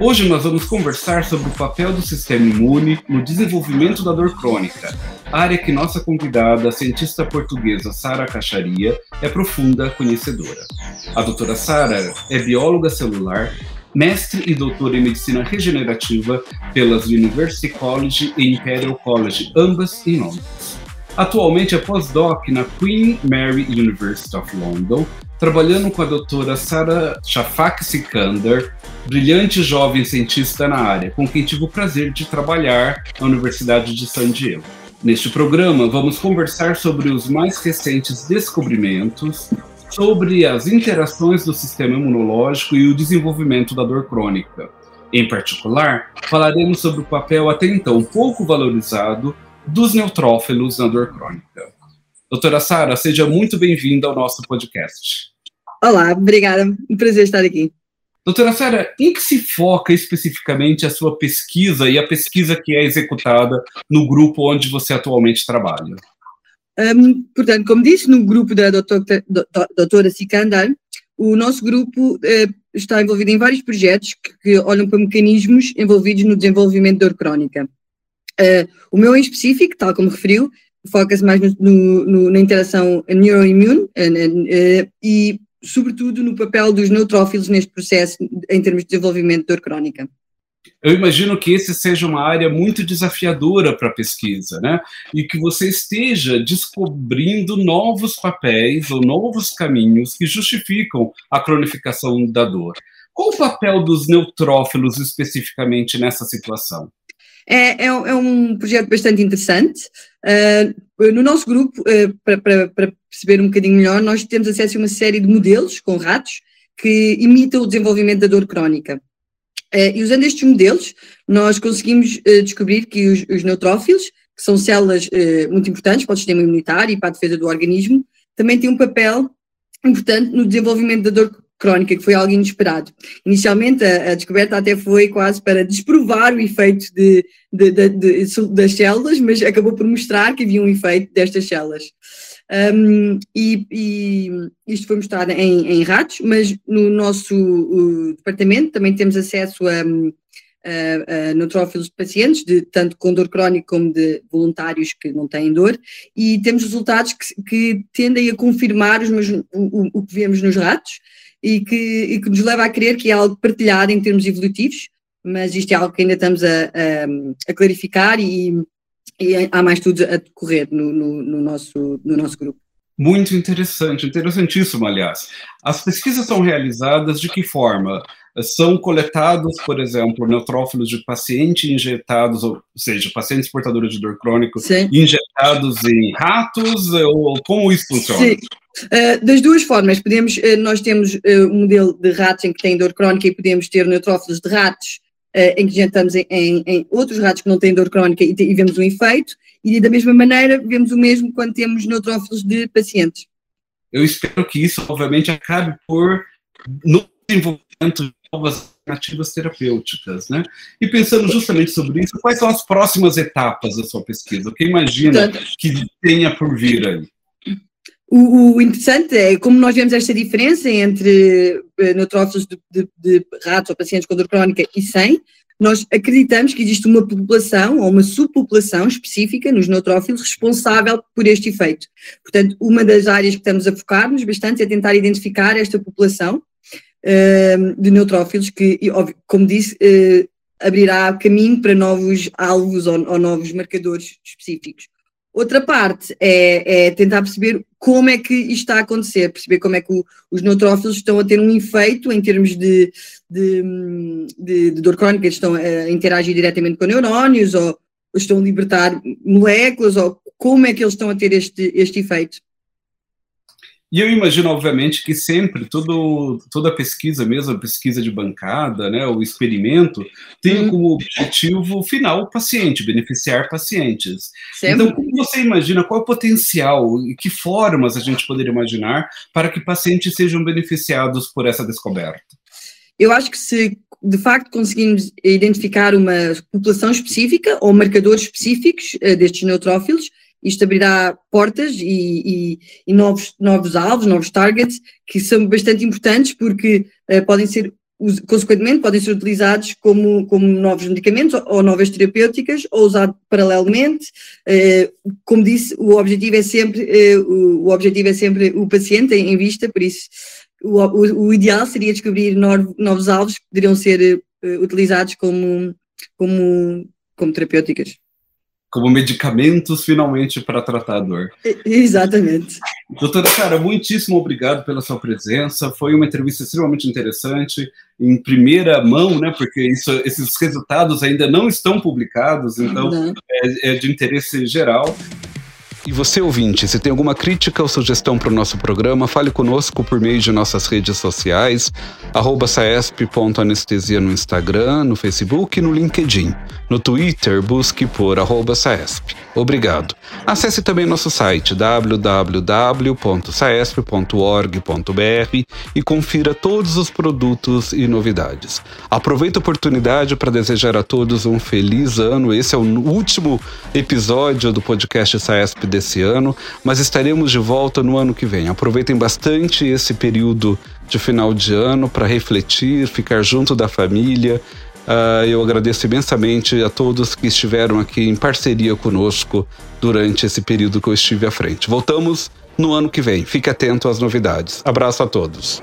Hoje nós vamos conversar sobre o papel do sistema imune no desenvolvimento da dor crônica, área que nossa convidada, a cientista portuguesa Sara Cacharia, é profunda conhecedora. A doutora Sara é bióloga celular, mestre e doutora em medicina regenerativa pelas University College e Imperial College, ambas em Londres. Atualmente é pós-doc na Queen Mary University of London, trabalhando com a doutora Sara Shafak Sikander, brilhante jovem cientista na área, com quem tive o prazer de trabalhar na Universidade de San Diego. Neste programa, vamos conversar sobre os mais recentes descobrimentos sobre as interações do sistema imunológico e o desenvolvimento da dor crônica. Em particular, falaremos sobre o papel até então pouco valorizado dos neutrófilos na dor crônica. Doutora Sara, seja muito bem-vinda ao nosso podcast. Olá, obrigada. Um prazer estar aqui. Doutora Sara, em que se foca especificamente a sua pesquisa e a pesquisa que é executada no grupo onde você atualmente trabalha? Um, portanto, como disse, no grupo da doutora, doutora Sikandar, o nosso grupo uh, está envolvido em vários projetos que, que, olham para mecanismos envolvidos no desenvolvimento de dor crónica. Uh, o meu em específico, tal como referiu, foca-se mais no, no, na interação neuroimmune uh, e, sobretudo, no papel dos neutrófilos neste processo em termos de desenvolvimento de dor crónica eu imagino que esse seja uma área muito desafiadora para a pesquisa, né? E que você esteja descobrindo novos papéis ou novos caminhos que justificam a cronificação da dor. Qual o papel dos neutrófilos especificamente nessa situação? É, é, é um projeto bastante interessante. Uh, no nosso grupo, uh, para, perceber um bocadinho melhor, nós temos acesso a uma série de modelos com ratos que imitam o desenvolvimento da dor crónica. Uh, e usando estes modelos, nós conseguimos descobrir que os, os, neutrófilos, que são células muito importantes para o sistema imunitário e para a defesa do organismo, também têm um papel importante no desenvolvimento da dor crónica, que foi algo inesperado. Inicialmente, a, a descoberta até foi quase para desprovar o efeito de, de, de, das células, mas acabou por mostrar que havia um efeito destas células. Um, e, e, isto foi mostrado em, em ratos, mas no nosso departamento também temos acesso a, a, a neutrófilos de pacientes, de, tanto com dor crónica como de voluntários que não têm dor, e temos resultados que, que tendem a confirmar os, o, o, que vemos nos ratos e que, e que nos leva a crer que é algo partilhado em termos evolutivos, mas isto é algo que ainda estamos a, a, a clarificar e, e há mais estudos a decorrer no, no, no, nosso, no nosso grupo. Muito interessante, interessantíssimo, aliás. As pesquisas são realizadas de que forma? São coletados, por exemplo, neutrófilos de paciente injetados, ou seja, pacientes portadores de dor crônico Sim. injetados em ratos, ou como isso funciona? Sim. Uh, das duas formas, podemos, uh, nós temos uh, um modelo de ratos em que tem dor crónica e podemos ter neutrófilos de ratos em que injetamos em, em, em, outros ratos que não têm dor crónica e, e, vemos um efeito, e da mesma maneira vemos o mesmo quando temos neutrófilos de pacientes. Eu espero que isso, obviamente, acabe por no desenvolvimento de novas alternativas terapêuticas, né? E pensando justamente sobre isso, quais são as próximas etapas da sua pesquisa? O que imagina Portanto, que tenha por vir aí? O, o, interessante é como nós vemos esta diferença entre uh, neutrófilos de, de, de, ratos ou pacientes com dor crónica e sem, nós acreditamos que existe uma população ou uma subpopulação específica nos neutrófilos responsável por este efeito. Portanto, uma das áreas que estamos a focar-nos bastante é tentar identificar esta população uh, de neutrófilos que, como disse, uh, abrirá caminho para novos alvos ou, ou novos marcadores específicos. Outra parte é, é, tentar perceber como é que isto está a acontecer, perceber como é que o, os neutrófilos estão a ter um efeito em termos de, de, de, de dor crónica, estão a interagir diretamente com neurónios ou estão a libertar moléculas ou como é que eles estão a ter este, este efeito. E eu imagino, obviamente, que sempre tudo, toda pesquisa, mesmo a pesquisa de bancada, né, o experimento, tem hum. como objetivo final o paciente, beneficiar pacientes. Sempre. Então, como você imagina, qual é o potencial e que formas a gente poderia imaginar para que pacientes sejam beneficiados por essa descoberta? Eu acho que se de facto conseguimos identificar uma população específica ou marcadores específicos uh, destes neutrófilos, isto abrirá portas e, e, e, novos, novos alvos, novos targets, que são bastante importantes porque uh, podem ser, consequentemente, podem ser utilizados como, como novos medicamentos ou, ou novas terapêuticas ou usados paralelamente. Uh, como disse, o objetivo é sempre, uh, o, o, objetivo é sempre o paciente em, em vista, por isso o, o, o ideal seria descobrir novos alvos que poderiam ser utilizados como, como, como terapêuticas como medicamentos finalmente para tratar a dor. Exatamente. Doutora Cara, muitíssimo obrigado pela sua presença. Foi uma entrevista extremamente interessante, em primeira mão, né? Porque isso, esses resultados ainda não estão publicados, então é, é de interesse geral. E você, ouvinte, se tem alguma crítica ou sugestão para o nosso programa, fale conosco por meio de nossas redes sociais, saesp.anestesia no Instagram, no Facebook e no LinkedIn. No Twitter, busque por saesp. Obrigado. Acesse também nosso site www.saesp.org.br e confira todos os produtos e novidades. Aproveito a oportunidade para desejar a todos um feliz ano. Esse é o último episódio do podcast Saesp desse ano, mas estaremos de volta no ano que vem. Aproveitem bastante esse período de final de ano para refletir, ficar junto da família. Uh, eu agradeço imensamente a todos que estiveram aqui em parceria conosco durante esse período que eu estive à frente. Voltamos no ano que vem. Fique atento às novidades. Abraço a todos.